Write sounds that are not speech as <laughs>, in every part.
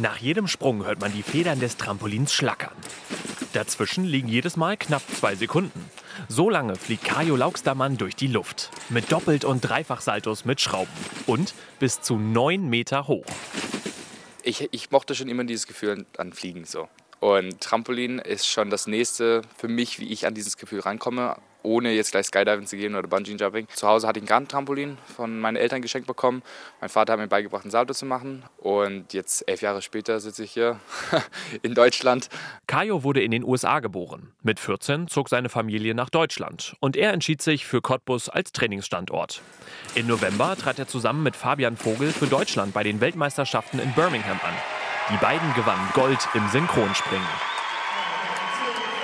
Nach jedem Sprung hört man die Federn des Trampolins schlackern. Dazwischen liegen jedes Mal knapp zwei Sekunden. So lange fliegt Kajo Laugstermann durch die Luft. Mit Doppelt- und Dreifachsaltos mit Schrauben. Und bis zu neun Meter hoch. Ich, ich mochte schon immer dieses Gefühl an Fliegen so. Und Trampolin ist schon das nächste für mich, wie ich an dieses Gefühl rankomme ohne jetzt gleich Skydiving zu gehen oder Bungee Jumping. Zu Hause hatte ich ein Gartentrampolin von meinen Eltern geschenkt bekommen. Mein Vater hat mir beigebracht, einen Salto zu machen. Und jetzt, elf Jahre später, sitze ich hier <laughs> in Deutschland. Kajo wurde in den USA geboren. Mit 14 zog seine Familie nach Deutschland. Und er entschied sich für Cottbus als Trainingsstandort. Im November trat er zusammen mit Fabian Vogel für Deutschland bei den Weltmeisterschaften in Birmingham an. Die beiden gewannen Gold im Synchronspringen.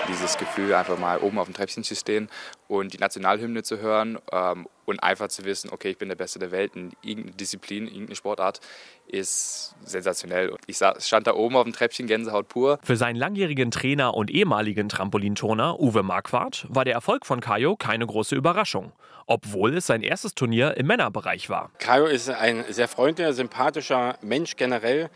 Dieses Gefühl, einfach mal oben auf dem Treppchen zu stehen und die Nationalhymne zu hören ähm, und einfach zu wissen, okay, ich bin der Beste der Welt in irgendeiner Disziplin, irgendeine Sportart, ist sensationell. Ich stand da oben auf dem Treppchen, Gänsehaut pur. Für seinen langjährigen Trainer und ehemaligen Trampolinturner Uwe Marquardt war der Erfolg von Kajo keine große Überraschung, obwohl es sein erstes Turnier im Männerbereich war. Kajo ist ein sehr freundlicher, sympathischer Mensch generell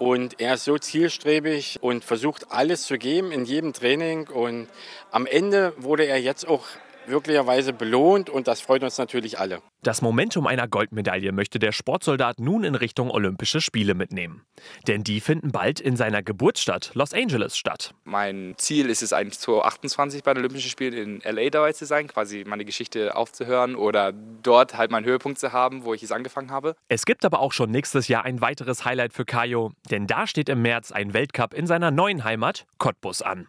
und er ist so zielstrebig und versucht alles zu geben in jedem Training. Und am Ende wurde er jetzt auch wirklicherweise belohnt und das freut uns natürlich alle. Das Momentum einer Goldmedaille möchte der Sportsoldat nun in Richtung Olympische Spiele mitnehmen. Denn die finden bald in seiner Geburtsstadt Los Angeles statt. Mein Ziel ist es eigentlich 2028 bei den Olympischen Spielen in LA dabei zu sein, quasi meine Geschichte aufzuhören oder dort halt meinen Höhepunkt zu haben, wo ich es angefangen habe. Es gibt aber auch schon nächstes Jahr ein weiteres Highlight für Kajo, denn da steht im März ein Weltcup in seiner neuen Heimat Cottbus an.